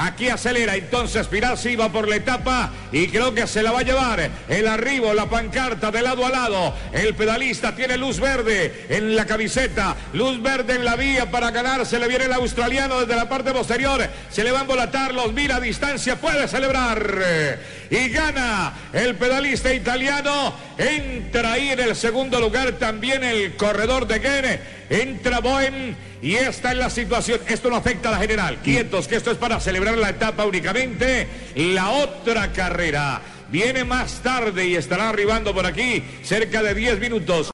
Aquí acelera entonces Pirassi va por la etapa y creo que se la va a llevar el arribo, la pancarta de lado a lado. El pedalista tiene luz verde en la camiseta, luz verde en la vía para ganar. Se le viene el australiano desde la parte posterior. Se le va a embolatar, los mira a distancia, puede celebrar. Y gana el pedalista italiano. Entra ahí en el segundo lugar también el corredor de Gene. Entra Boen y esta es la situación. Esto no afecta a la general. Quietos, que esto es para la etapa únicamente. La otra carrera viene más tarde y estará arribando por aquí cerca de 10 minutos.